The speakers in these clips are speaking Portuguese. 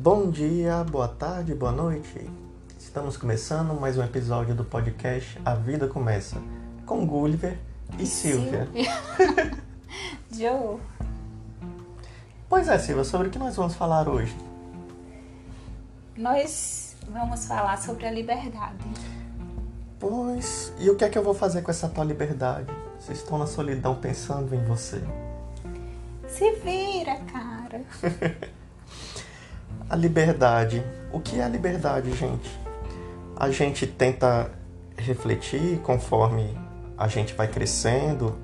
Bom dia, boa tarde, boa noite. Estamos começando mais um episódio do podcast A Vida Começa com Gulliver e Silvia. Joe. Pois é, Silvia, sobre o que nós vamos falar hoje? Nós vamos falar sobre a liberdade. Pois, e o que é que eu vou fazer com essa tua liberdade? Vocês estão na solidão pensando em você. Se vira, cara. a liberdade. O que é a liberdade, gente? A gente tenta refletir conforme a gente vai crescendo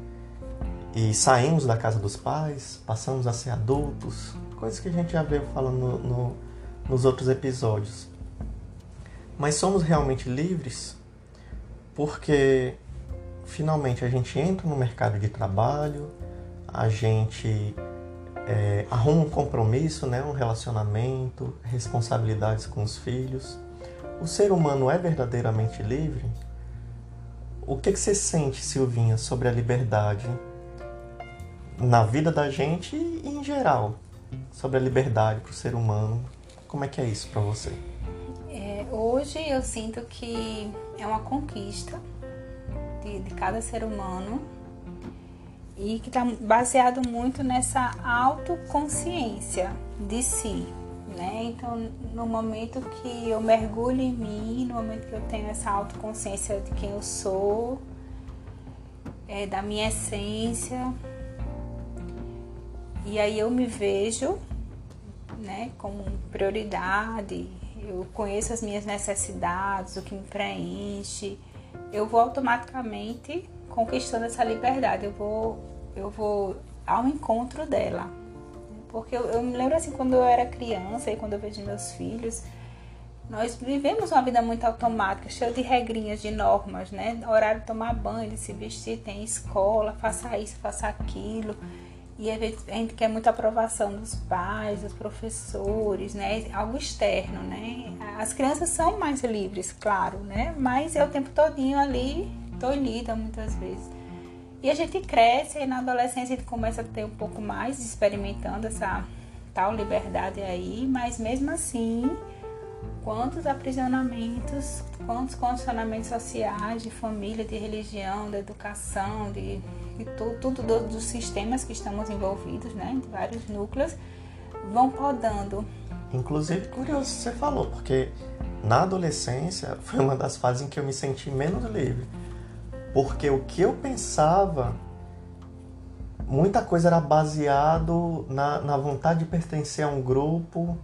e saímos da casa dos pais, passamos a ser adultos, coisas que a gente já veio falando no, no, nos outros episódios. Mas somos realmente livres porque finalmente a gente entra no mercado de trabalho, a gente é, arruma um compromisso, né, um relacionamento, responsabilidades com os filhos. O ser humano é verdadeiramente livre? O que, que você sente, Silvinha, sobre a liberdade na vida da gente e em geral? Sobre a liberdade para o ser humano? Como é que é isso para você? É, hoje eu sinto que é uma conquista de, de cada ser humano e que está baseado muito nessa autoconsciência de si, né? Então, no momento que eu mergulho em mim, no momento que eu tenho essa autoconsciência de quem eu sou, é, da minha essência, e aí eu me vejo, né, como prioridade, eu conheço as minhas necessidades, o que me preenche, eu vou automaticamente conquistando essa liberdade. Eu vou, eu vou ao encontro dela. Porque eu, eu me lembro assim, quando eu era criança e quando eu vejo meus filhos, nós vivemos uma vida muito automática, cheia de regrinhas, de normas, né? Horário de tomar banho, de se vestir, tem escola, faça isso, faça aquilo. E a gente quer muita aprovação dos pais, dos professores, né? Algo externo, né? As crianças são mais livres, claro, né? Mas é o tempo todinho ali tolhida muitas vezes. E a gente cresce e na adolescência a gente começa a ter um pouco mais experimentando essa tal liberdade aí, mas mesmo assim, quantos aprisionamentos, quantos condicionamentos sociais, de família, de religião, de educação, de, de tudo, tudo do, dos sistemas que estamos envolvidos, né, de vários núcleos, vão podando. Inclusive, curioso você falou, porque na adolescência foi uma das fases em que eu me senti menos livre porque o que eu pensava, muita coisa era baseado na, na vontade de pertencer a um grupo,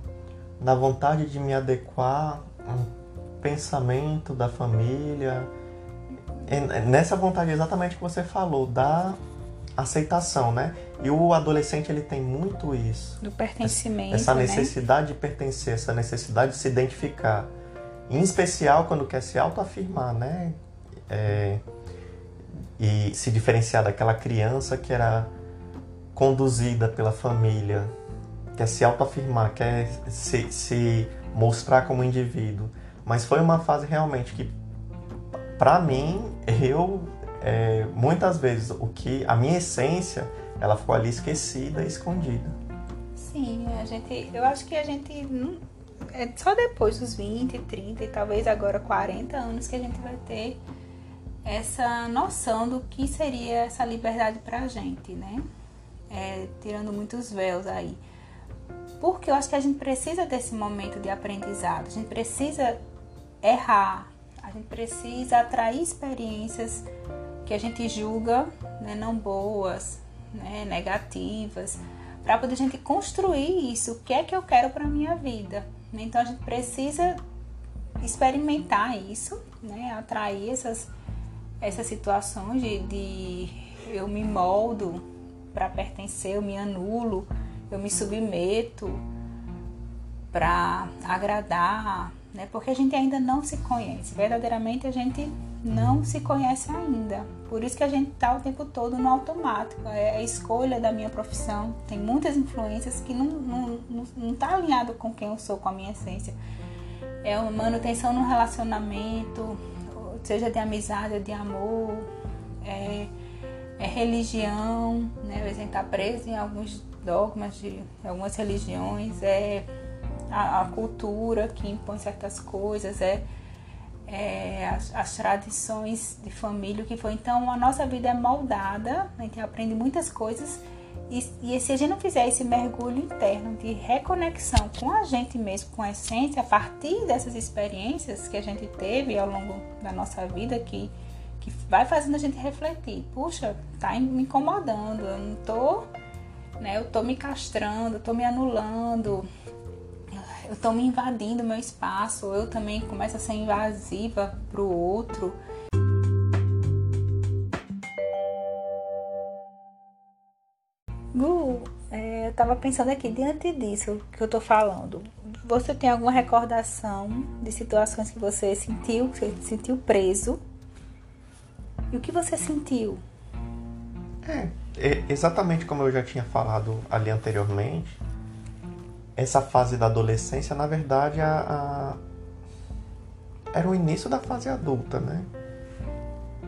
na vontade de me adequar a um pensamento da família, nessa vontade exatamente que você falou, da aceitação, né? E o adolescente ele tem muito isso. Do pertencimento. Essa né? necessidade né? de pertencer, essa necessidade de se identificar. Em especial quando quer se autoafirmar, né? É, e se diferenciar daquela criança que era conduzida pela família, quer se autoafirmar, quer se, se mostrar como indivíduo. Mas foi uma fase realmente que, para mim, eu é, muitas vezes o que a minha essência ela ficou ali esquecida, escondida. Sim, a gente, eu acho que a gente não, é só depois dos 20, 30 e talvez agora 40 anos que a gente vai ter essa noção do que seria essa liberdade para a gente, né? É, tirando muitos véus aí. Porque eu acho que a gente precisa desse momento de aprendizado, a gente precisa errar, a gente precisa atrair experiências que a gente julga né, não boas, né, negativas, para poder a gente construir isso, o que é que eu quero para minha vida. Então a gente precisa experimentar isso, né, atrair essas essas situações de, de eu me moldo para pertencer, eu me anulo, eu me submeto para agradar, né? Porque a gente ainda não se conhece, verdadeiramente a gente não se conhece ainda. Por isso que a gente tá o tempo todo no automático. É a escolha da minha profissão. Tem muitas influências que não, não, não, não tá alinhado com quem eu sou, com a minha essência. É uma manutenção no relacionamento, seja de amizade ou de amor, é, é religião, né? A gente está preso em alguns dogmas de algumas religiões, é a, a cultura que impõe certas coisas, é, é as, as, tradições de família, que foi. Então, a nossa vida é moldada, a gente aprende muitas coisas. E, e se a gente não fizer esse mergulho interno de reconexão com a gente mesmo, com a essência, a partir dessas experiências que a gente teve ao longo da nossa vida, que, que vai fazendo a gente refletir: puxa, tá me incomodando, eu não tô, né, eu tô me castrando, eu tô me anulando, eu tô me invadindo meu espaço, eu também começo a ser invasiva pro outro. Gu, é, eu tava pensando aqui, diante disso que eu tô falando, você tem alguma recordação de situações que você sentiu, que você sentiu preso? E o que você sentiu? É, é exatamente como eu já tinha falado ali anteriormente, essa fase da adolescência, na verdade, a, a, era o início da fase adulta, né?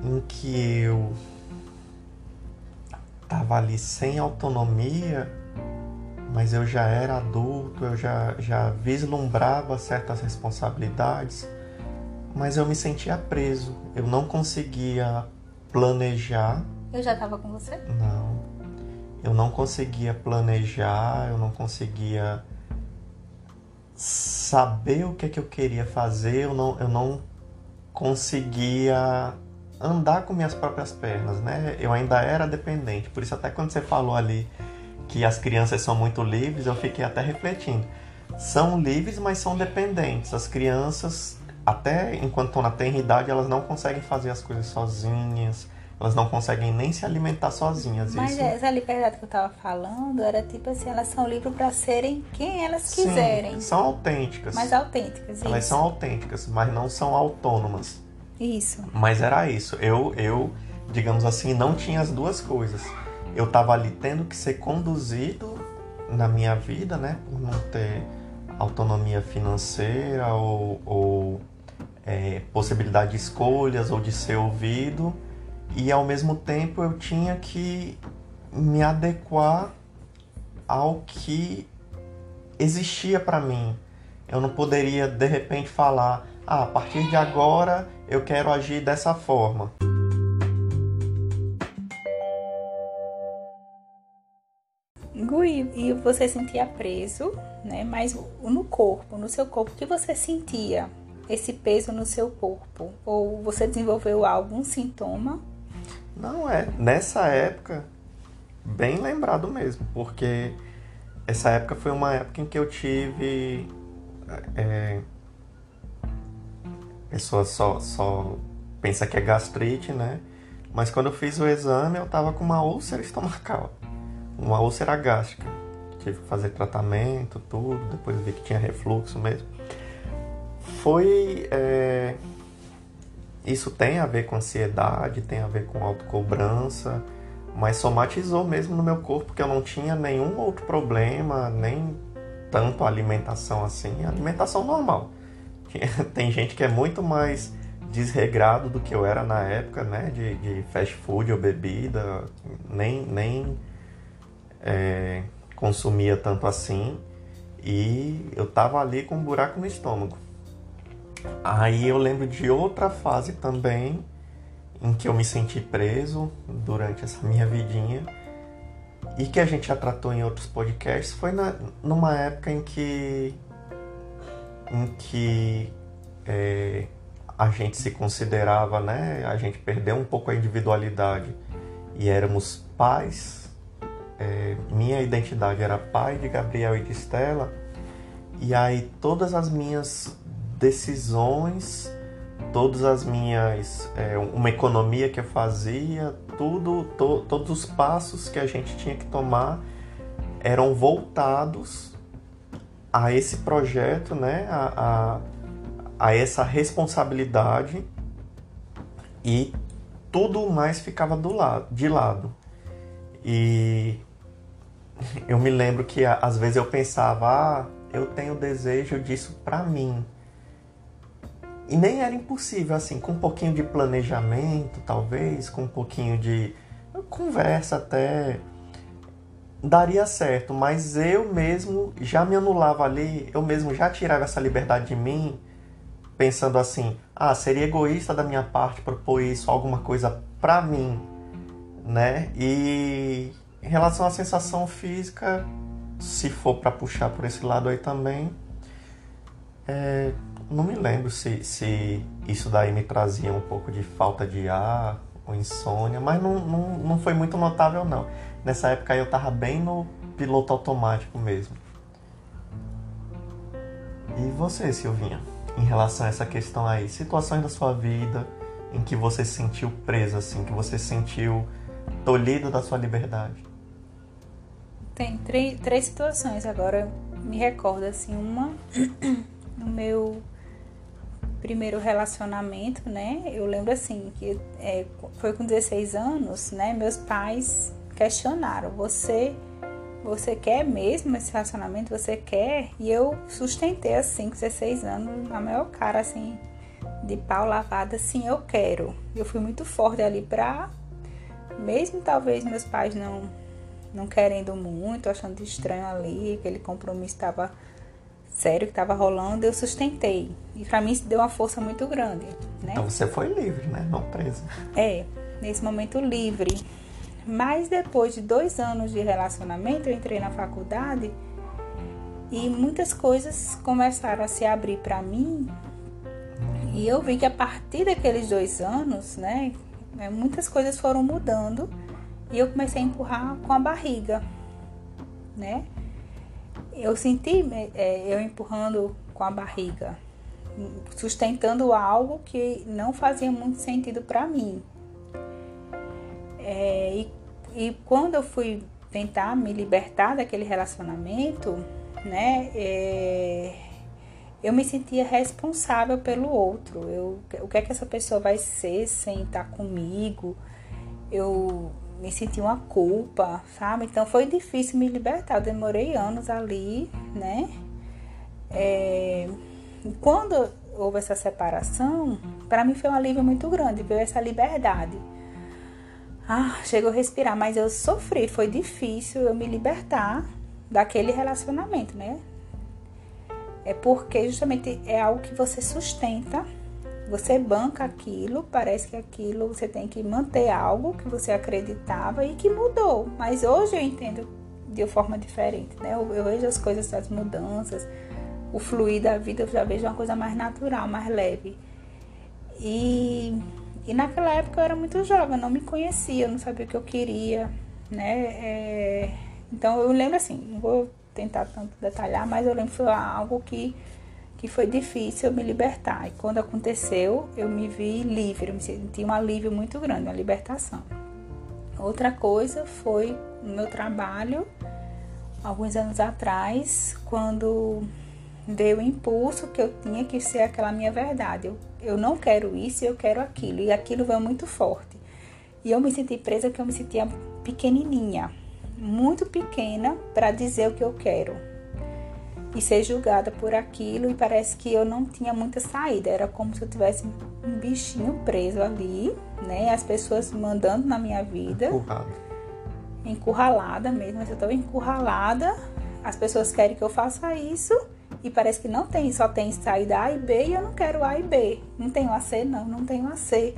Em que eu tava ali sem autonomia, mas eu já era adulto, eu já, já vislumbrava certas responsabilidades, mas eu me sentia preso. Eu não conseguia planejar. Eu já estava com você? Não. Eu não conseguia planejar, eu não conseguia saber o que, é que eu queria fazer, eu não, eu não conseguia andar com minhas próprias pernas, né? Eu ainda era dependente, por isso até quando você falou ali que as crianças são muito livres, eu fiquei até refletindo. São livres, mas são dependentes. As crianças, até enquanto estão na tenra idade, elas não conseguem fazer as coisas sozinhas, elas não conseguem nem se alimentar sozinhas. Mas Isso... essa liberdade que eu estava falando era tipo assim, elas são livres para serem quem elas quiserem. Sim, são autênticas. Mas autênticas, Elas isso. são autênticas, mas não são autônomas. Isso. Mas era isso. Eu, eu, digamos assim, não tinha as duas coisas. Eu estava ali tendo que ser conduzido na minha vida, né? Por não ter autonomia financeira ou, ou é, possibilidade de escolhas ou de ser ouvido e ao mesmo tempo eu tinha que me adequar ao que existia para mim. Eu não poderia de repente falar, ah, a partir de agora eu quero agir dessa forma. Gui, e você sentia preso, né? Mas no corpo, no seu corpo, o que você sentia? Esse peso no seu corpo? Ou você desenvolveu algum sintoma não é. Nessa época, bem lembrado mesmo, porque essa época foi uma época em que eu tive. É, pessoa só, só pensa que é gastrite, né? Mas quando eu fiz o exame, eu tava com uma úlcera estomacal, uma úlcera gástrica. Tive que fazer tratamento, tudo, depois vi que tinha refluxo mesmo. Foi. É, isso tem a ver com ansiedade, tem a ver com autocobrança, mas somatizou mesmo no meu corpo que eu não tinha nenhum outro problema, nem tanto alimentação assim, alimentação normal. Tem gente que é muito mais desregrado do que eu era na época, né, de, de fast food ou bebida, nem, nem é, consumia tanto assim, e eu tava ali com um buraco no estômago. Aí eu lembro de outra fase também em que eu me senti preso durante essa minha vidinha e que a gente já tratou em outros podcasts foi na, numa época em que em que é, a gente se considerava, né? A gente perdeu um pouco a individualidade e éramos pais. É, minha identidade era pai de Gabriel e de Estela. E aí todas as minhas decisões, todas as minhas. É, uma economia que eu fazia, tudo, to, todos os passos que a gente tinha que tomar eram voltados a esse projeto, né? a, a, a essa responsabilidade e tudo mais ficava do lado, de lado. E eu me lembro que às vezes eu pensava, ah, eu tenho desejo disso para mim. E nem era impossível, assim, com um pouquinho de planejamento, talvez, com um pouquinho de conversa até. Daria certo, mas eu mesmo já me anulava ali, eu mesmo já tirava essa liberdade de mim, pensando assim: ah, seria egoísta da minha parte propor isso, alguma coisa pra mim, né? E em relação à sensação física, se for para puxar por esse lado aí também, é, não me lembro se, se isso daí me trazia um pouco de falta de ar ou insônia, mas não, não, não foi muito notável não. Nessa época eu tava bem no piloto automático mesmo. E você, Silvinha, em relação a essa questão aí, situações da sua vida em que você se sentiu preso, assim, que você se sentiu tolhido da sua liberdade? Tem três, três situações agora, me recordo, assim, uma no meu primeiro relacionamento, né? Eu lembro assim que é, foi com 16 anos, né? Meus pais questionaram: você você quer mesmo esse relacionamento? Você quer? E eu sustentei assim, com 16 anos, na maior cara assim, de pau lavada, assim, eu quero. Eu fui muito forte ali pra, mesmo talvez meus pais não, não querendo muito, achando estranho ali, aquele compromisso estava sério que estava rolando, eu sustentei. E para mim isso deu uma força muito grande, né? Então você foi livre, né? Não presa. É, nesse momento livre. Mas depois de dois anos de relacionamento, eu entrei na faculdade e muitas coisas começaram a se abrir para mim. E eu vi que a partir daqueles dois anos, né, é, muitas coisas foram mudando e eu comecei a empurrar com a barriga, né? Eu senti é, eu empurrando com a barriga, sustentando algo que não fazia muito sentido para mim. É, e, e quando eu fui tentar me libertar daquele relacionamento, né, é, eu me sentia responsável pelo outro. Eu, o que é que essa pessoa vai ser sem estar comigo? Eu me senti uma culpa, sabe? Então foi difícil me libertar. Eu demorei anos ali, né? É, quando houve essa separação, para mim foi um alívio muito grande, ver essa liberdade. Ah, chegou a respirar, mas eu sofri, foi difícil eu me libertar daquele relacionamento, né? É porque justamente é algo que você sustenta, você banca aquilo, parece que aquilo você tem que manter algo que você acreditava e que mudou. Mas hoje eu entendo de forma diferente, né? Eu, eu vejo as coisas, as mudanças, o fluir da vida, eu já vejo uma coisa mais natural, mais leve. E e naquela época eu era muito jovem, eu não me conhecia, eu não sabia o que eu queria, né? É, então eu lembro assim, não vou tentar tanto detalhar, mas eu lembro que foi algo que, que foi difícil eu me libertar. E quando aconteceu, eu me vi livre, eu me senti um alívio muito grande, uma libertação. Outra coisa foi no meu trabalho, alguns anos atrás, quando veio o impulso que eu tinha que ser aquela minha verdade. Eu eu não quero isso, eu quero aquilo. E aquilo veio muito forte. E eu me senti presa porque eu me sentia pequenininha, muito pequena para dizer o que eu quero. E ser julgada por aquilo e parece que eu não tinha muita saída. Era como se eu tivesse um bichinho preso ali, né? As pessoas mandando na minha vida. Encurrada. Encurralada mesmo. Eu estou encurralada. As pessoas querem que eu faça isso e parece que não tem, só tem saída A e B e eu não quero A e B. Não tenho AC, não, não tenho AC.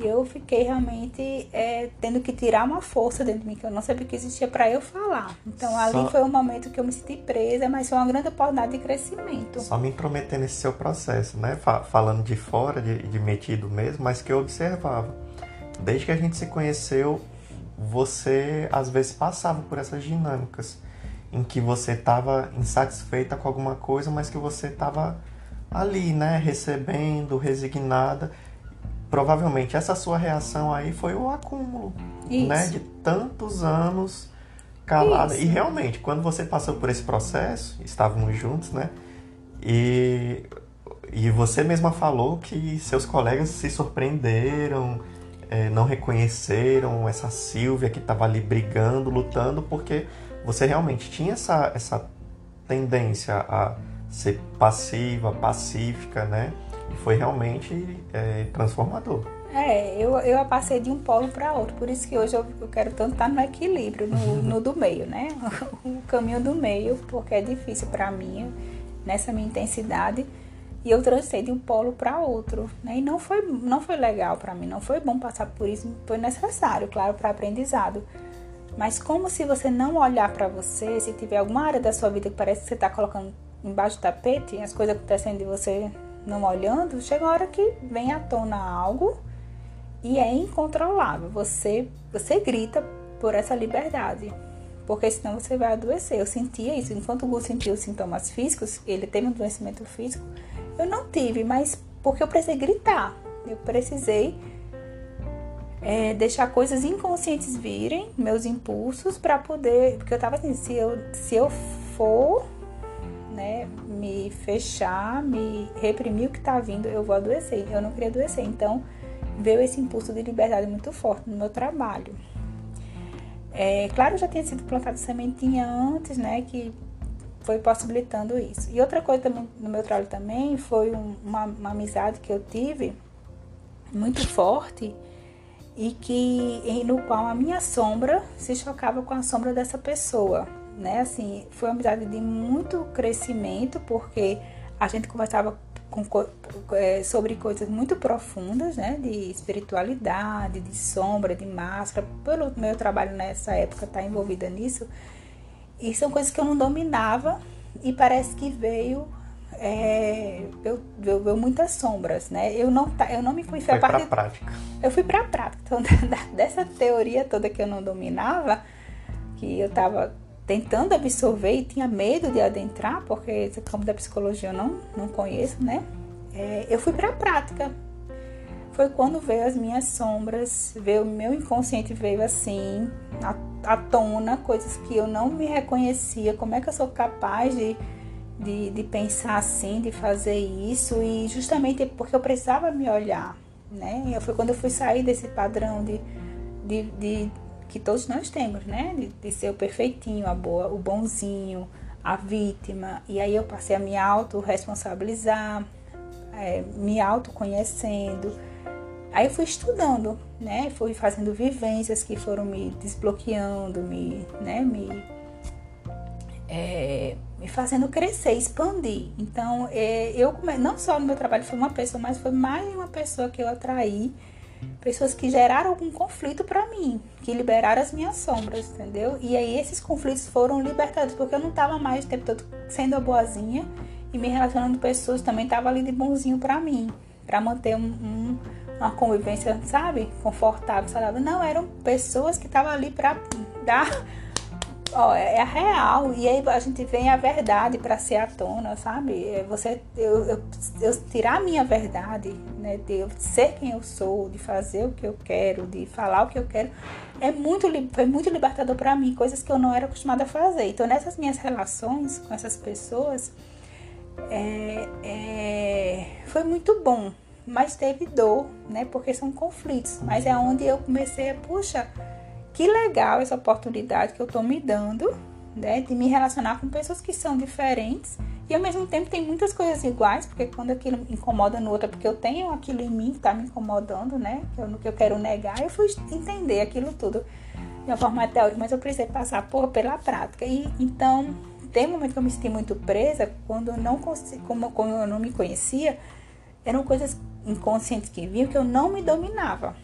E eu fiquei realmente é, tendo que tirar uma força dentro de mim que eu não sabia que existia para eu falar. Então ali só... foi um momento que eu me senti presa, mas foi uma grande oportunidade de crescimento. Só me intrometer nesse seu processo, né? Falando de fora, de, de metido mesmo, mas que eu observava. Desde que a gente se conheceu, você às vezes passava por essas dinâmicas em que você estava insatisfeita com alguma coisa, mas que você estava ali, né, recebendo, resignada. Provavelmente essa sua reação aí foi o acúmulo, né, Isso. né, de tantos anos calada. Isso. E realmente, quando você passou por esse processo, estávamos juntos, né? E e você mesma falou que seus colegas se surpreenderam, é, não reconheceram essa Silvia que estava ali brigando, lutando, porque você realmente tinha essa, essa tendência a ser passiva, pacífica, né? E foi realmente é, transformador. É, eu, eu passei de um polo para outro, por isso que hoje eu, eu quero tanto estar no equilíbrio, no, no do meio, né? O caminho do meio, porque é difícil para mim, nessa minha intensidade, e eu transei de um polo para outro, né? E não foi, não foi legal para mim, não foi bom passar por isso, foi necessário, claro, para aprendizado. Mas como se você não olhar para você, se tiver alguma área da sua vida que parece que você está colocando embaixo do tapete, as coisas acontecendo e você não olhando, chega uma hora que vem à tona algo e é incontrolável. Você, você grita por essa liberdade, porque senão você vai adoecer. Eu sentia isso. Enquanto o Gu sentia os sintomas físicos, ele teve um adoecimento físico, eu não tive, mas porque eu precisei gritar. Eu precisei é, deixar coisas inconscientes virem, meus impulsos, para poder. Porque eu tava assim, se eu, se eu for né, me fechar, me reprimir o que tá vindo, eu vou adoecer. Eu não queria adoecer. Então, veio esse impulso de liberdade muito forte no meu trabalho. É, claro, já tinha sido plantado sementinha antes, né, que foi possibilitando isso. E outra coisa também no meu trabalho também foi um, uma, uma amizade que eu tive muito forte e que no qual a minha sombra se chocava com a sombra dessa pessoa, né? Assim, foi uma amizade de muito crescimento porque a gente conversava com, é, sobre coisas muito profundas, né? De espiritualidade, de sombra, de máscara. Pelo meu trabalho nessa época tá envolvida nisso. E são coisas que eu não dominava e parece que veio é, eu, eu, eu, muitas sombras, né? Eu não, eu não me conheci Foi a parte. prática. Eu fui para a prática. Então, dessa teoria toda que eu não dominava, que eu estava tentando absorver e tinha medo de adentrar, porque esse campo da psicologia eu não, não conheço, né? É, eu fui para a prática. Foi quando veio as minhas sombras, veio o meu inconsciente veio assim, à tona, coisas que eu não me reconhecia. Como é que eu sou capaz de, de, de pensar assim, de fazer isso? E justamente porque eu precisava me olhar, né? E foi quando eu fui sair desse padrão de, de, de que todos nós temos, né? De, de, ser o perfeitinho, a boa, o bonzinho, a vítima. E aí eu passei a me autorresponsabilizar, é, me autoconhecendo. Aí eu fui estudando, né? Fui fazendo vivências que foram me desbloqueando, me, né? Me, é, me fazendo crescer, expandir. Então, é, eu não só no meu trabalho foi uma pessoa, mas foi mais uma pessoa que eu atraí pessoas que geraram algum conflito para mim, que liberaram as minhas sombras, entendeu? E aí esses conflitos foram libertados, porque eu não tava mais o tempo todo sendo a boazinha e me relacionando com pessoas também tava ali de bonzinho para mim, para manter um, um, uma convivência, sabe, confortável, saudável. Não, eram pessoas que estavam ali para dar ó, é a real. E aí a gente vem a verdade para ser à tona, sabe? É você, eu, eu, eu, tirar a minha verdade, né? De eu ser quem eu sou, de fazer o que eu quero, de falar o que eu quero, é muito, foi muito libertador para mim, coisas que eu não era acostumada a fazer. Então, nessas minhas relações com essas pessoas, é, é, foi muito bom. Mas teve dor, né? Porque são conflitos. Mas é onde eu comecei a, puxa, que legal essa oportunidade que eu estou me dando, né, de me relacionar com pessoas que são diferentes e ao mesmo tempo tem muitas coisas iguais, porque quando aquilo incomoda no outro, é porque eu tenho aquilo em mim que está me incomodando, né, que eu, que eu quero negar, eu fui entender aquilo tudo de uma forma teórica, mas eu precisei passar por, pela prática. E então, tem um momento que eu me senti muito presa, quando eu não como, como eu não me conhecia, eram coisas inconscientes que vinham que eu não me dominava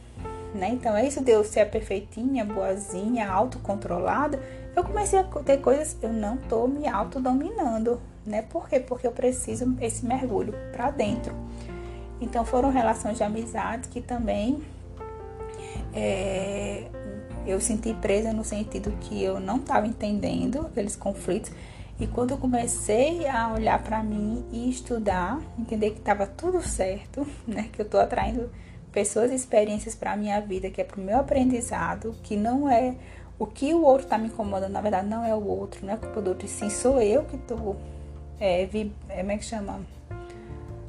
né? Então, é isso de eu ser perfeitinha, boazinha, autocontrolada. Eu comecei a ter coisas, eu não tô me autodominando, né? Por quê? Porque eu preciso esse mergulho para dentro. Então, foram relações de amizade que também é, eu senti presa no sentido que eu não estava entendendo aqueles conflitos. E quando eu comecei a olhar para mim e estudar, entender que estava tudo certo, né? Que eu tô atraindo pessoas e experiências para a minha vida, que é para o meu aprendizado, que não é o que o outro está me incomodando, na verdade não é o outro, não é culpa do outro, sim sou eu que estou, é, é, como é que chama?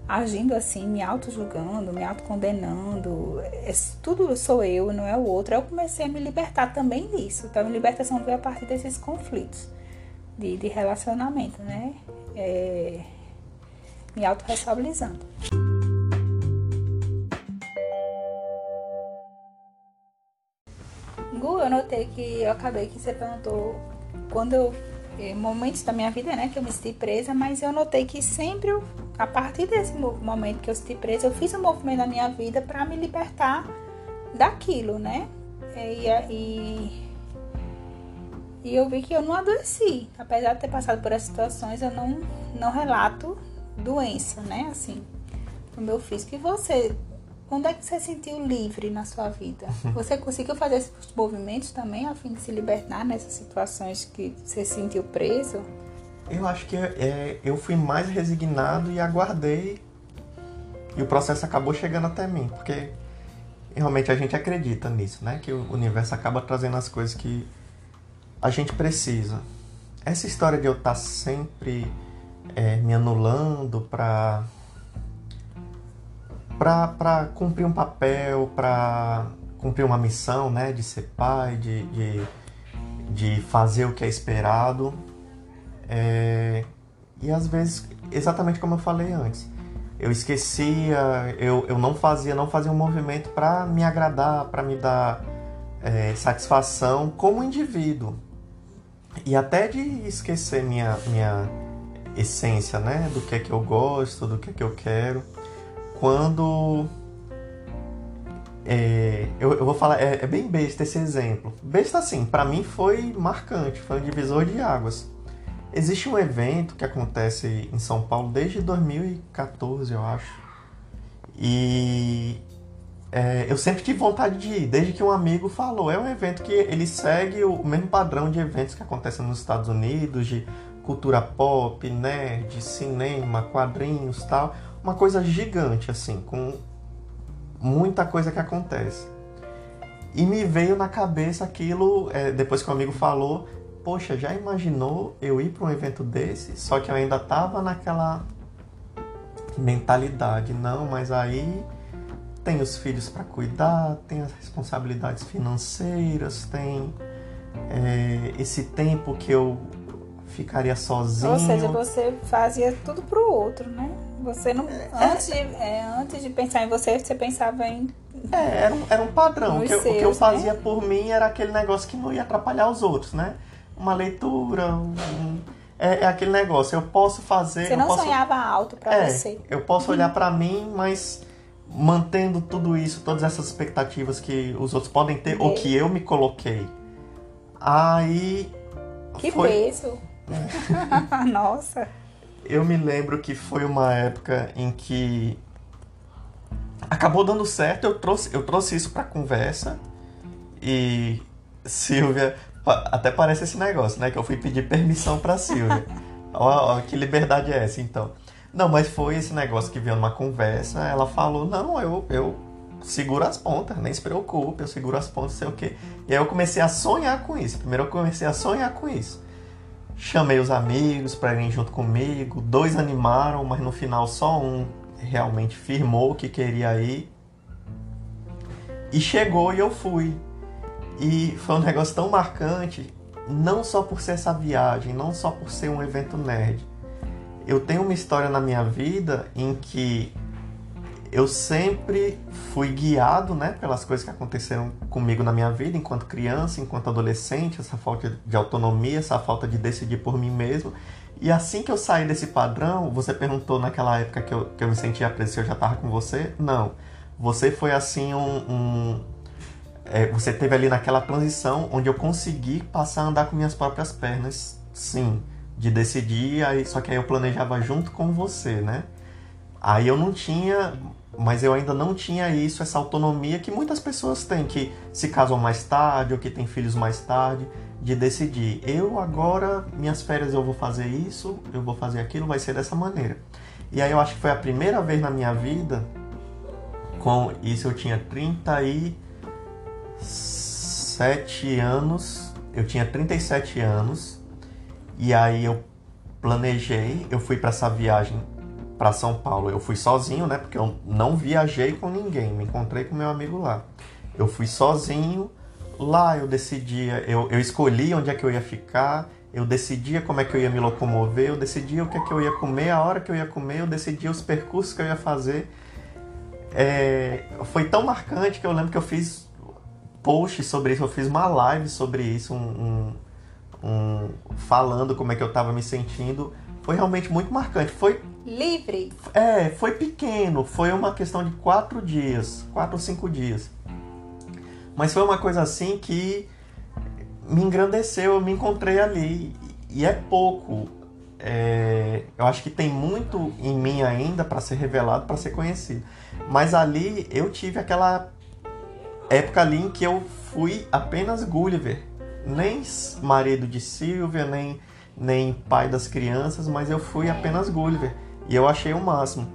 Agindo assim, me auto-julgando, me auto-condenando, é, tudo sou eu, não é o outro. Eu comecei a me libertar também disso. Então, a libertação veio a partir desses conflitos de, de relacionamento, né? É, me autorresponsabilizando. Eu notei que eu acabei que você perguntou quando eu eh, momentos da minha vida, né, que eu me senti presa, mas eu notei que sempre eu, a partir desse momento que eu senti presa, eu fiz um movimento na minha vida para me libertar daquilo, né? E, e, e eu vi que eu não adoeci, apesar de ter passado por essas situações, eu não não relato doença, né? Assim, no meu físico. E você quando é que você se sentiu livre na sua vida? Você conseguiu fazer esses movimentos também a fim de se libertar nessas situações que você se sentiu preso? Eu acho que é, eu fui mais resignado e aguardei. E o processo acabou chegando até mim, porque realmente a gente acredita nisso, né? Que o universo acaba trazendo as coisas que a gente precisa. Essa história de eu estar sempre é, me anulando para para cumprir um papel, para cumprir uma missão, né, de ser pai, de, de, de fazer o que é esperado. É, e às vezes, exatamente como eu falei antes, eu esquecia, eu, eu não fazia, não fazia um movimento para me agradar, para me dar é, satisfação como indivíduo. E até de esquecer minha, minha essência, né? Do que é que eu gosto, do que é que eu quero quando é, eu, eu, vou falar, é, é, bem besta esse exemplo. Besta assim, para mim foi marcante, foi um divisor de águas. Existe um evento que acontece em São Paulo desde 2014, eu acho. E é, eu sempre tive vontade de ir, desde que um amigo falou. É um evento que ele segue o mesmo padrão de eventos que acontecem nos Estados Unidos, de cultura pop, nerd, cinema, quadrinhos tal uma coisa gigante, assim, com muita coisa que acontece. E me veio na cabeça aquilo, é, depois que o amigo falou, poxa, já imaginou eu ir para um evento desse? Só que eu ainda tava naquela mentalidade, não, mas aí tem os filhos para cuidar, tem as responsabilidades financeiras, tem é, esse tempo que eu ficaria sozinho. Ou seja, você fazia tudo pro outro, né? Você não. É, antes, de, é, antes de pensar em você, você pensava em. É, era um, era um padrão. Que, seus, o que eu fazia né? por mim era aquele negócio que não ia atrapalhar os outros, né? Uma leitura, um, é, é, aquele negócio. Eu posso fazer. Você não posso, sonhava alto para é, você. Eu posso olhar para mim, mas mantendo tudo isso, todas essas expectativas que os outros podem ter, ou que eu me coloquei. Aí. Que foi... peso! Nossa! Eu me lembro que foi uma época em que acabou dando certo, eu trouxe, eu trouxe isso pra conversa e Silvia, até parece esse negócio, né? Que eu fui pedir permissão pra Silvia. ó, ó, que liberdade é essa, então? Não, mas foi esse negócio que veio numa conversa, ela falou, não, eu, eu seguro as pontas, nem se preocupe, eu seguro as pontas, sei o quê. E aí eu comecei a sonhar com isso. Primeiro eu comecei a sonhar com isso. Chamei os amigos para irem junto comigo. Dois animaram, mas no final só um realmente firmou que queria ir. E chegou e eu fui. E foi um negócio tão marcante, não só por ser essa viagem, não só por ser um evento nerd. Eu tenho uma história na minha vida em que eu sempre fui guiado, né, pelas coisas que aconteceram comigo na minha vida enquanto criança, enquanto adolescente, essa falta de autonomia, essa falta de decidir por mim mesmo. E assim que eu saí desse padrão, você perguntou naquela época que eu, que eu me sentia preso se eu já estava com você? Não. Você foi assim um. um é, você teve ali naquela transição onde eu consegui passar a andar com minhas próprias pernas, sim. De decidir, aí, só que aí eu planejava junto com você, né? Aí eu não tinha mas eu ainda não tinha isso, essa autonomia que muitas pessoas têm, que se casam mais tarde ou que têm filhos mais tarde, de decidir, eu agora, minhas férias eu vou fazer isso, eu vou fazer aquilo, vai ser dessa maneira. E aí eu acho que foi a primeira vez na minha vida, com isso eu tinha 37 anos, eu tinha 37 anos, e aí eu planejei, eu fui para essa viagem para São Paulo. Eu fui sozinho, né? Porque eu não viajei com ninguém, me encontrei com meu amigo lá. Eu fui sozinho, lá eu decidia, eu, eu escolhi onde é que eu ia ficar, eu decidia como é que eu ia me locomover, eu decidia o que é que eu ia comer, a hora que eu ia comer, eu decidia os percursos que eu ia fazer. É, foi tão marcante que eu lembro que eu fiz post sobre isso, eu fiz uma live sobre isso, um, um, um falando como é que eu estava me sentindo. Foi realmente muito marcante. Foi livre. É, foi pequeno, foi uma questão de quatro dias, quatro ou cinco dias. Mas foi uma coisa assim que me engrandeceu, eu me encontrei ali. E é pouco. É, eu acho que tem muito em mim ainda para ser revelado, para ser conhecido. Mas ali eu tive aquela época ali em que eu fui apenas Gulliver. Nem marido de Silvia, nem, nem pai das crianças, mas eu fui apenas Gulliver. E eu achei o máximo.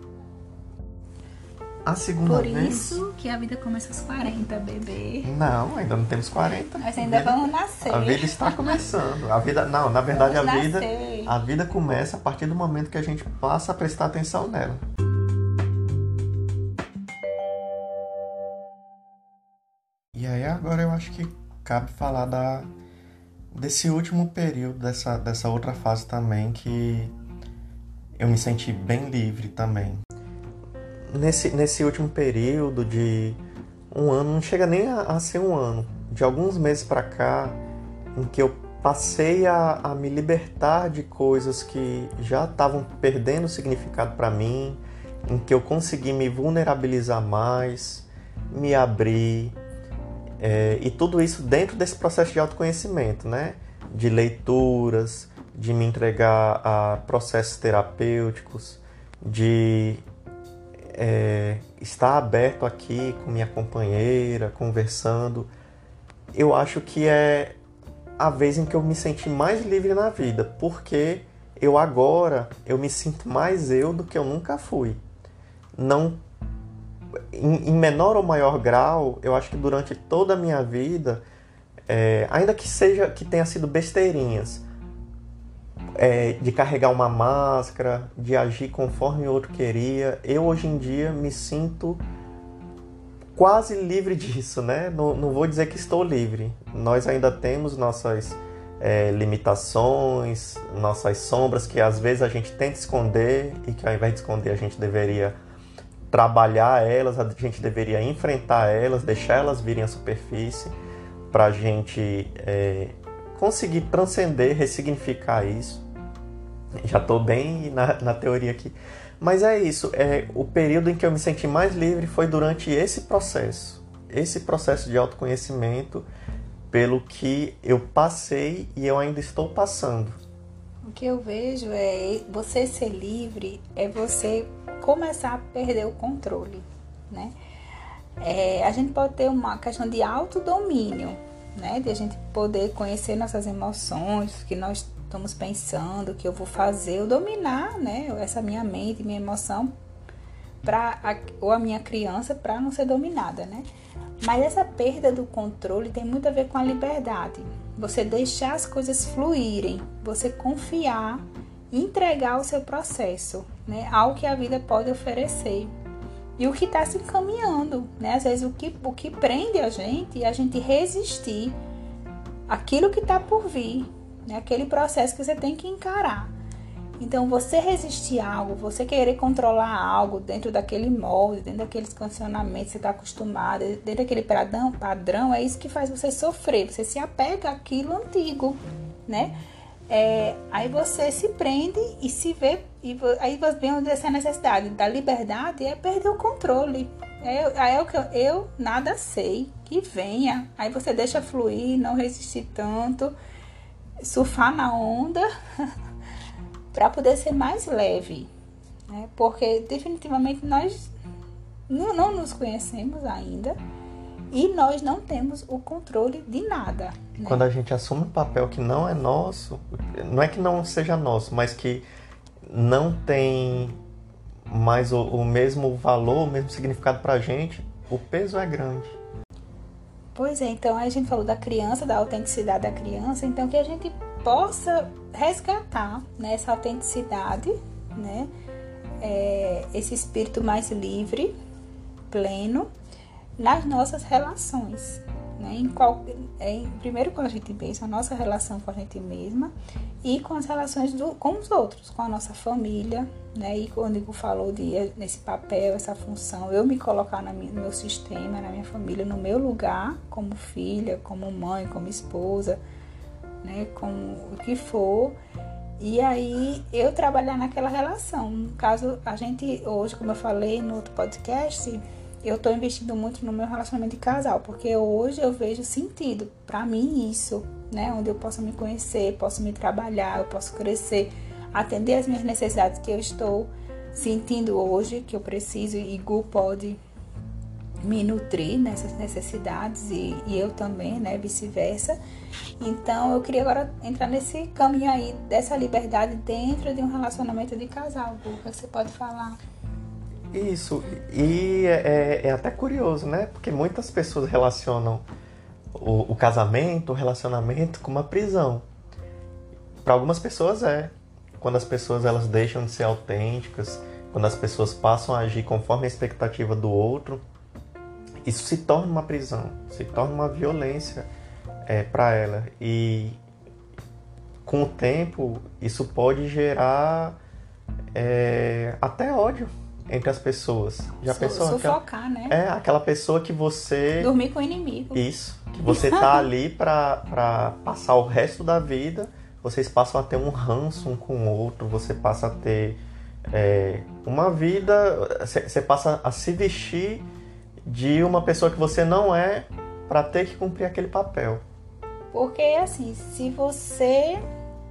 A segunda Por vez. isso que a vida começa aos 40, bebê. Não, ainda não temos 40. Nós ainda vida- vamos nascer. A vida está começando. A vida, não, na verdade Vamos a vida, nascer. a vida começa a partir do momento que a gente passa a prestar atenção nela. E aí agora eu acho que cabe falar da desse último período dessa dessa outra fase também que eu me senti bem livre também. Nesse nesse último período de um ano, não chega nem a, a ser um ano, de alguns meses pra cá, em que eu passei a, a me libertar de coisas que já estavam perdendo significado para mim, em que eu consegui me vulnerabilizar mais, me abrir, é, e tudo isso dentro desse processo de autoconhecimento, né? De leituras, de me entregar a processos terapêuticos, de é, estar aberto aqui com minha companheira, conversando. Eu acho que é a vez em que eu me senti mais livre na vida, porque eu agora eu me sinto mais eu do que eu nunca fui. Não em, em menor ou maior grau, eu acho que durante toda a minha vida, é, ainda que seja que tenha sido besteirinhas, é, de carregar uma máscara, de agir conforme o outro queria, eu hoje em dia me sinto quase livre disso, né? Não, não vou dizer que estou livre. Nós ainda temos nossas é, limitações, nossas sombras que às vezes a gente tenta esconder e que ao invés de esconder a gente deveria trabalhar elas, a gente deveria enfrentar elas, deixar elas virem à superfície para a gente é, conseguir transcender, ressignificar isso. Já estou bem na, na teoria aqui. Mas é isso, é, o período em que eu me senti mais livre foi durante esse processo. Esse processo de autoconhecimento pelo que eu passei e eu ainda estou passando. O que eu vejo é você ser livre é você começar a perder o controle, né? É, a gente pode ter uma questão de autodomínio, né? De a gente poder conhecer nossas emoções, o que nós estamos pensando, o que eu vou fazer, eu dominar, né? Essa minha mente, minha emoção, pra, ou a minha criança, para não ser dominada, né? Mas essa perda do controle tem muito a ver com a liberdade. Você deixar as coisas fluírem, você confiar, entregar o seu processo, né? Ao que a vida pode oferecer. E o que está se encaminhando, né? Às vezes o que, o que prende a gente é a gente resistir aquilo que está por vir, né? Aquele processo que você tem que encarar. Então, você resistir a algo, você querer controlar algo dentro daquele molde, dentro daqueles condicionamentos que você está acostumado, dentro daquele padrão, padrão, é isso que faz você sofrer. Você se apega àquilo antigo, né? É, aí você se prende e se vê, e aí vem essa necessidade da liberdade é perder o controle. É, aí é o que eu, eu nada sei, que venha. Aí você deixa fluir, não resistir tanto, surfar na onda. para poder ser mais leve, né? Porque definitivamente nós não, não nos conhecemos ainda e nós não temos o controle de nada. né? Quando a gente assume um papel que não é nosso, não é que não seja nosso, mas que não tem mais o, o mesmo valor, o mesmo significado pra gente, o peso é grande. Pois é, então a gente falou da criança, da autenticidade da criança, então que a gente possa resgatar né, essa autenticidade, né, é, esse espírito mais livre, pleno, nas nossas relações. Né? Em qual, é, em, primeiro com a gente mesma, a nossa relação com a gente mesma e com as relações do, com os outros, com a nossa família, né? E quando Igor falou de nesse papel, essa função, eu me colocar minha, no meu sistema, na minha família, no meu lugar, como filha, como mãe, como esposa, né? Como o que for. E aí eu trabalhar naquela relação. No caso, a gente hoje, como eu falei no outro podcast, eu estou investindo muito no meu relacionamento de casal, porque hoje eu vejo sentido para mim isso, né? Onde eu posso me conhecer, posso me trabalhar, eu posso crescer, atender as minhas necessidades que eu estou sentindo hoje, que eu preciso, e Gu pode me nutrir nessas necessidades e, e eu também, né? Vice-versa. Então eu queria agora entrar nesse caminho aí dessa liberdade dentro de um relacionamento de casal. Gu, o que você pode falar? Isso, e é, é, é, até curioso, né? Porque muitas pessoas relacionam o, o casamento, o relacionamento com uma prisão. Para algumas pessoas é. Quando as pessoas elas deixam de ser autênticas, quando as pessoas passam a agir conforme a expectativa do outro, isso se torna uma prisão, se torna uma violência é, para ela. E com o tempo, isso pode gerar é, até ódio entre as pessoas. Já Su pensou? Sufocar, aquela, né? É, aquela pessoa que você. Dormir com o inimigo. Isso. Que você tá ali pra passar o resto da vida. Vocês passam a ter um ranço um com o outro, você passa a ter é, uma vida. Você passa a se vestir de uma pessoa que você não é para ter que cumprir aquele papel. Porque assim, se você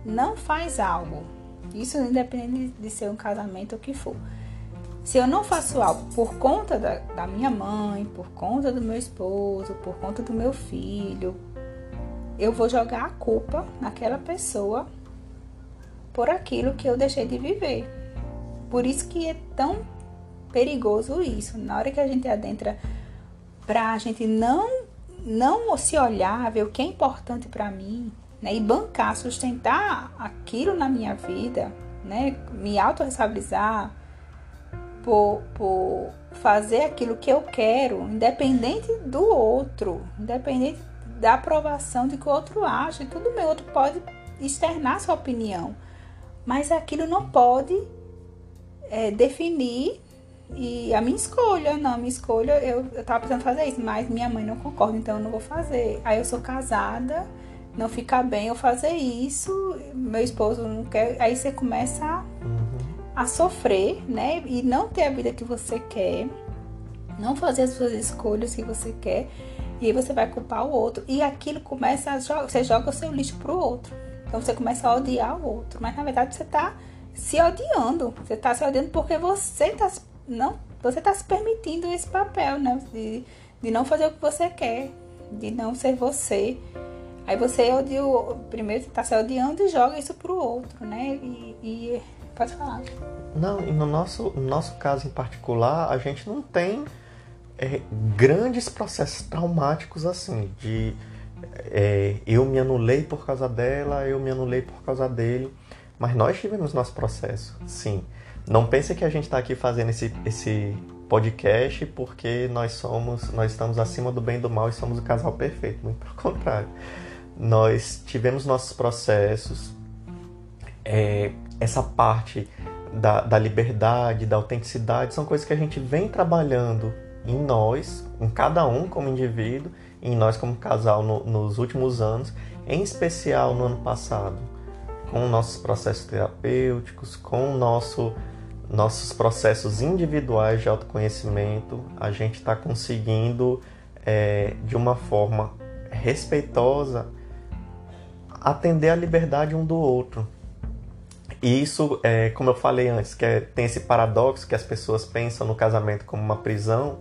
não faz algo, isso independente de ser um casamento ou o que for, se eu não faço algo por conta da, da minha mãe, por conta do meu esposo, por conta do meu filho, eu vou jogar a culpa naquela pessoa por aquilo que eu deixei de viver. Por isso que é tão perigoso isso. Na hora que a gente adentra pra gente não não se olhar, ver o que é importante para mim, né, e bancar, sustentar aquilo na minha vida, né, me autorresponsabilizar, por, por fazer aquilo que eu quero, independente do outro, independente da aprovação de que o outro acha, tudo o outro pode externar sua opinião, mas aquilo não pode é, definir e a minha escolha, não, a minha escolha, eu, eu tava pensando fazer isso, mas minha mãe não concorda, então eu não vou fazer. Aí eu sou casada, não fica bem eu fazer isso, meu esposo não quer, aí você começa a sofrer, né? E não ter a vida que você quer, não fazer as suas escolhas que você quer, e aí você vai culpar o outro. E aquilo começa a jogar, você joga o seu lixo pro outro. Então você começa a odiar o outro, mas na verdade você tá se odiando. Você tá se odiando porque você tá não, você tá se permitindo esse papel, né? De, de não fazer o que você quer, de não ser você. Aí você odia, primeiro você tá se odiando e joga isso pro outro, né? E, e Pode falar. Não, e no nosso, no nosso caso em particular, a gente não tem é, grandes processos traumáticos assim, de é, eu me anulei por causa dela, eu me anulei por causa dele. Mas nós tivemos nosso processo, sim. Não pense que a gente está aqui fazendo esse, esse podcast porque nós somos, nós estamos acima do bem e do mal e somos o casal perfeito. Muito pelo contrário. Nós tivemos nossos processos, é, essa parte da, da liberdade, da autenticidade, são coisas que a gente vem trabalhando em nós, em cada um como indivíduo, em nós como casal no, nos últimos anos, em especial no ano passado, com nossos processos terapêuticos, com nosso, nossos processos individuais de autoconhecimento, a gente está conseguindo, é, de uma forma respeitosa, atender a liberdade um do outro. E isso, é, como eu falei antes, que é, tem esse paradoxo que as pessoas pensam no casamento como uma prisão.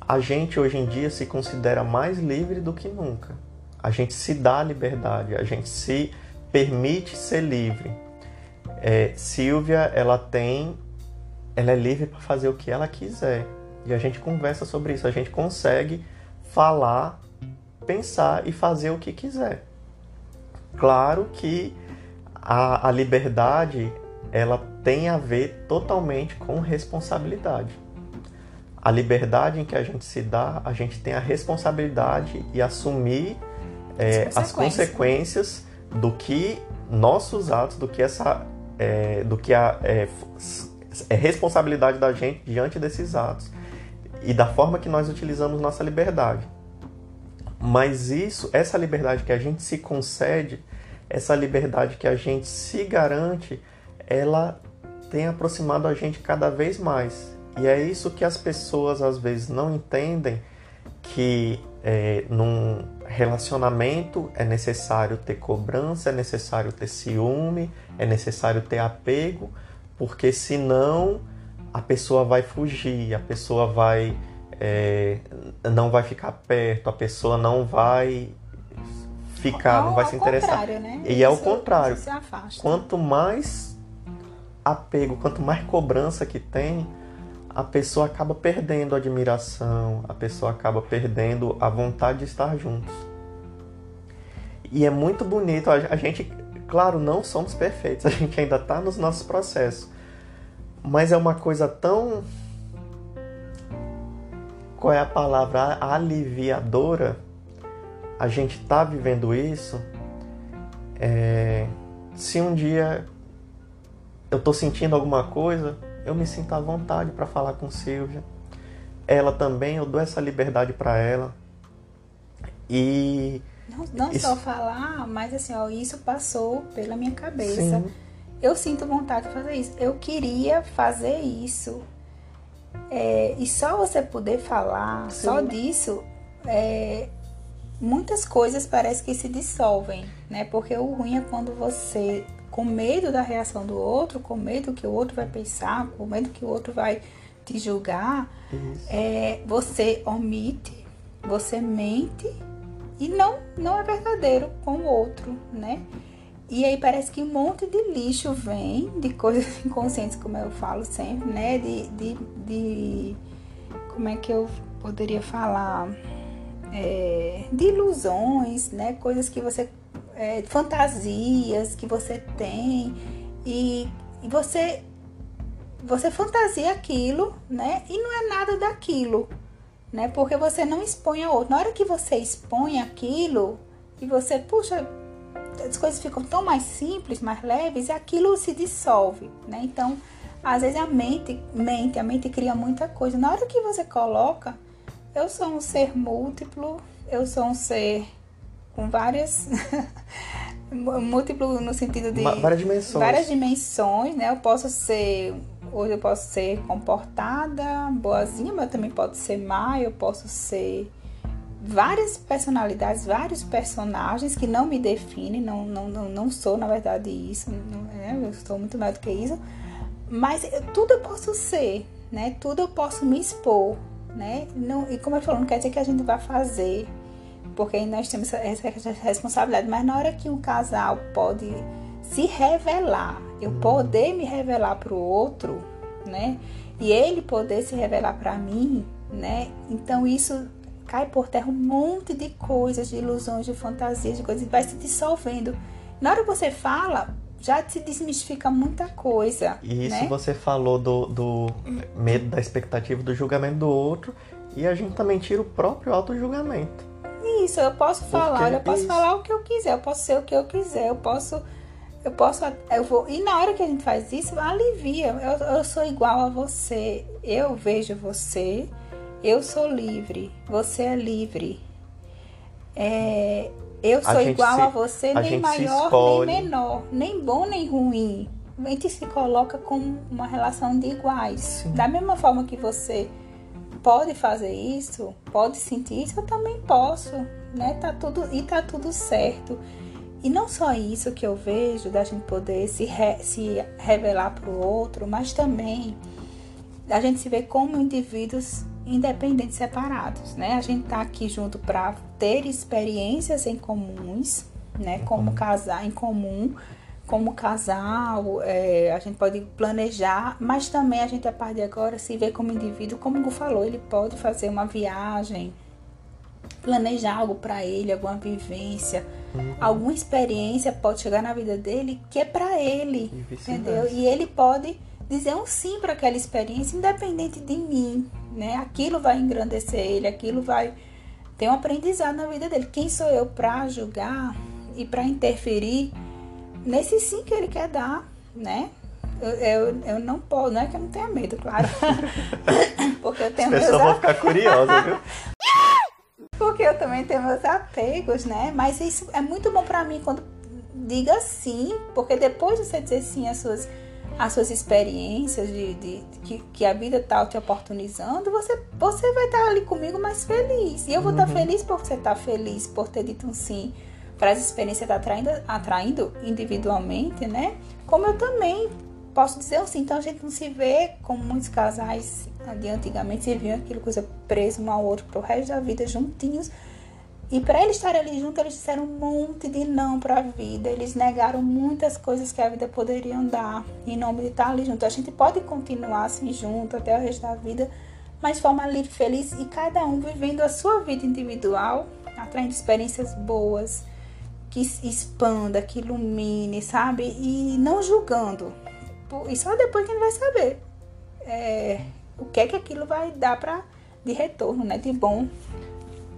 A gente hoje em dia se considera mais livre do que nunca. A gente se dá liberdade, a gente se permite ser livre. É, Silvia, ela tem, ela é livre para fazer o que ela quiser. E a gente conversa sobre isso. A gente consegue falar, pensar e fazer o que quiser. Claro que a, a liberdade ela tem a ver totalmente com responsabilidade. a liberdade em que a gente se dá, a gente tem a responsabilidade e assumir é, as, consequências. as consequências do que nossos atos, do que essa, é, do que a é, é responsabilidade da gente diante desses atos e da forma que nós utilizamos nossa liberdade. Mas isso, essa liberdade que a gente se concede, essa liberdade que a gente se garante, ela tem aproximado a gente cada vez mais. E é isso que as pessoas às vezes não entendem que é, num relacionamento é necessário ter cobrança, é necessário ter ciúme, é necessário ter apego, porque senão a pessoa vai fugir, a pessoa vai é, não vai ficar perto, a pessoa não vai ficar, não vai se interessar. Né? E é o contrário. Quanto mais apego, quanto mais cobrança que tem, a pessoa acaba perdendo a admiração, a pessoa acaba perdendo a vontade de estar juntos. E é muito bonito, a gente, claro, não somos perfeitos, a gente ainda está nos nossos processos, mas é uma coisa tão. Qual é a palavra? Aliviadora. A gente está vivendo isso. É... Se um dia eu estou sentindo alguma coisa, eu me sinto à vontade para falar com Silvia. Ela também, eu dou essa liberdade para ela. E. Não, não isso... só falar, mas assim, ó, isso passou pela minha cabeça. Sim. Eu sinto vontade de fazer isso. Eu queria fazer isso. É, e só você poder falar, Sim. só disso, é, muitas coisas parece que se dissolvem, né? Porque o ruim é quando você com medo da reação do outro, com medo que o outro vai pensar, com medo que o outro vai te julgar, é, você omite, você mente e não, não é verdadeiro com o outro, né? E aí parece que um monte de lixo vem, de coisas inconscientes, como eu falo sempre, né? De, de, de como é que eu poderia falar? É, de ilusões, né? Coisas que você é, fantasias que você tem e, e você você fantasia aquilo, né? E não é nada daquilo, né? Porque você não expõe a outro. Na hora que você expõe aquilo e você, puxa, as coisas ficam tão mais simples, mais leves, e aquilo se dissolve, né? Então, às vezes a mente mente, a mente cria muita coisa. Na hora que você coloca, eu sou um ser múltiplo, eu sou um ser com várias múltiplo no sentido de várias dimensões. Várias dimensões, né? Eu posso ser hoje eu posso ser comportada, boazinha, mas eu também posso ser má, eu posso ser várias personalidades, vários personagens que não me definem, não, não, não, não sou na verdade isso, não, é, eu sou muito mais do que isso, mas tudo eu posso ser, né? Tudo eu posso me expor, né? Não, e como eu falo, não quer dizer que a gente vai fazer porque nós temos essa responsabilidade. Mas na hora que um casal pode se revelar, eu uhum. poder me revelar para o outro, né? E ele poder se revelar para mim, né? Então isso cai por terra um monte de coisas, de ilusões, de fantasias, de coisas, e vai se dissolvendo. Na hora que você fala, já se desmistifica muita coisa. E isso né? você falou do, do medo da expectativa do julgamento do outro, e a gente também tira o próprio auto-julgamento isso, eu posso falar, eu posso isso. falar o que eu quiser, eu posso ser o que eu quiser, eu posso eu posso eu vou e na hora que a gente faz isso alivia eu, eu sou igual a você eu vejo você eu sou livre você é livre é, eu sou igual se, a você nem maior nem menor nem bom nem ruim a gente se coloca como uma relação de iguais Sim. da mesma forma que você pode fazer isso, pode sentir isso, eu também posso, né? Tá tudo e tá tudo certo. E não só isso que eu vejo da gente poder se, re, se revelar para o outro, mas também a gente se vê como indivíduos independentes separados, né? A gente tá aqui junto para ter experiências em comuns, né? Como casar em comum, como casal, é, a gente pode planejar, mas também a gente a partir de agora se vê como indivíduo, como o Gu falou, ele pode fazer uma viagem, planejar algo para ele, alguma vivência, uhum. alguma experiência pode chegar na vida dele que é para ele, entendeu? E ele pode dizer um sim para aquela experiência, independente de mim, né? Aquilo vai engrandecer ele, aquilo vai ter um aprendizado na vida dele. Quem sou eu para julgar e para interferir nesse sim que ele quer dar, né? Eu, eu, eu, não posso, não é que eu não tenha medo, claro. Porque eu tenho As pessoas vão ficar curiosas, viu? Porque eu também tenho meus apegos, né? Mas isso é muito bom para mim quando diga sim, porque depois de você dizer sim às suas, às suas experiências, de, de, de que, que, a vida tá te oportunizando, você, você vai estar tá ali comigo mais feliz. E eu vou estar tá uhum. feliz por você estar tá feliz, por ter dito um sim para as experiências tá atraindo, atraindo individualmente, né? Como eu também posso dizer assim, então a gente não se vê como muitos casais de antigamente se viam aquilo coisa preso um ao outro pro resto da vida juntinhos. E para eles estarem ali juntos, eles disseram um monte de não para a vida. Eles negaram muitas coisas que a vida poderia dar em nome de estar ali junto. A gente pode continuar assim junto até o resto da vida, mas de forma livre, feliz e cada um vivendo a sua vida individual, atraindo experiências boas, que expanda, que ilumine, sabe? E não julgando. E só depois que a gente vai saber é, o que é que aquilo vai dar para de retorno, né? De bom.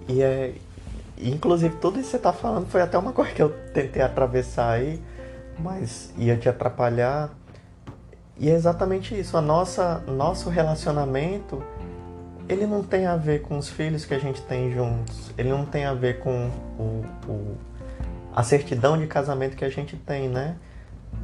E é. Inclusive, tudo isso que você tá falando foi até uma coisa que eu tentei atravessar aí, mas ia te atrapalhar. E é exatamente isso. A nossa, nosso relacionamento, ele não tem a ver com os filhos que a gente tem juntos. Ele não tem a ver com o, o a certidão de casamento que a gente tem, né?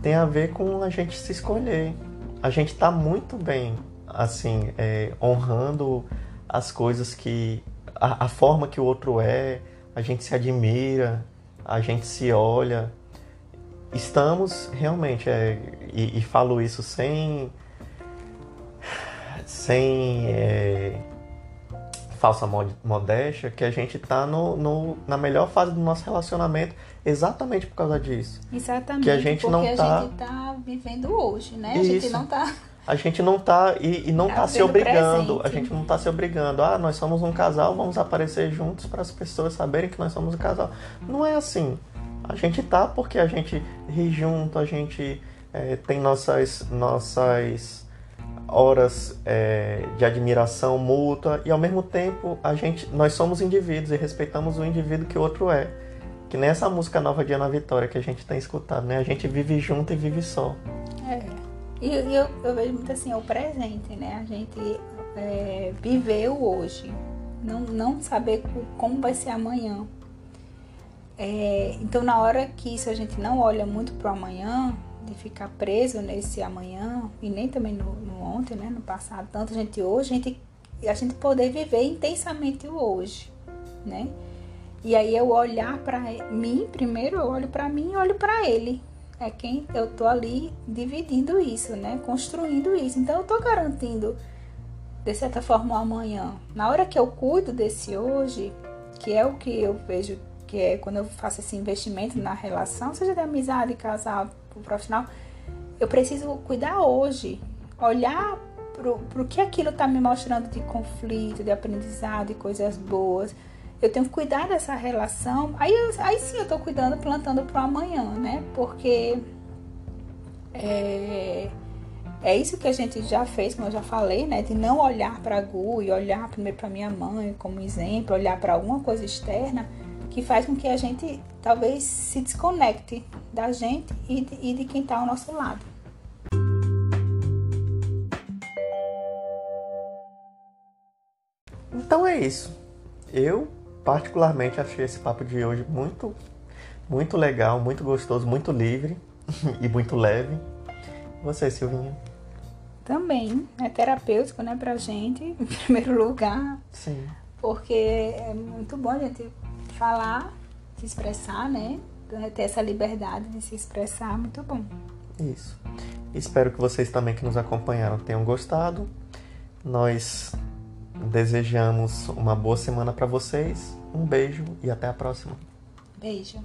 Tem a ver com a gente se escolher. A gente tá muito bem, assim, é, honrando as coisas que. A, a forma que o outro é, a gente se admira, a gente se olha. Estamos realmente, é, e, e falo isso sem. sem. É, falsa modéstia, que a gente está no, no, na melhor fase do nosso relacionamento exatamente por causa disso. Exatamente. Que a gente porque não tá... a gente está vivendo hoje, né? Isso. A gente não está a gente não tá e, e não tá, tá se obrigando, presente. a gente não tá se obrigando. Ah, nós somos um casal, vamos aparecer juntos para as pessoas saberem que nós somos um casal. Não é assim. A gente tá porque a gente ri junto, a gente é, tem nossas nossas horas é, de admiração mútua e ao mesmo tempo a gente nós somos indivíduos e respeitamos o indivíduo que o outro é que nessa música nova de Ana Vitória que a gente tem escutado né a gente vive junto e vive só é e eu, eu vejo muito assim o presente né a gente é, viver o hoje não não saber como vai ser amanhã é, então na hora que isso a gente não olha muito para o amanhã de ficar preso nesse amanhã e nem também no, no ontem, né, no passado, tanto a gente hoje, a gente, a gente poder viver intensamente o hoje, né? E aí eu olhar para mim, primeiro eu olho para mim e olho para ele. É quem eu tô ali dividindo isso, né? Construindo isso. Então eu tô garantindo de certa forma o amanhã. Na hora que eu cuido desse hoje, que é o que eu vejo que é quando eu faço esse investimento na relação, seja de amizade, casal, profissional, eu preciso cuidar hoje, olhar para o que aquilo está me mostrando de conflito, de aprendizado, de coisas boas. Eu tenho que cuidar dessa relação. Aí, aí sim eu estou cuidando, plantando para o amanhã, né? Porque é, é isso que a gente já fez, como eu já falei, né? De não olhar para a Gu e olhar primeiro para minha mãe como exemplo, olhar para alguma coisa externa que faz com que a gente talvez se desconecte da gente e de, e de quem está ao nosso lado. Então é isso. Eu particularmente achei esse papo de hoje muito, muito legal, muito gostoso, muito livre e muito leve. Você, Silvinha? Também é terapêutico, né, pra gente, em primeiro lugar. Sim. Porque é muito bom a gente falar, se expressar, né? Ter essa liberdade de se expressar, muito bom. Isso. Espero que vocês também que nos acompanharam tenham gostado. Nós desejamos uma boa semana para vocês. Um beijo e até a próxima. Beijo.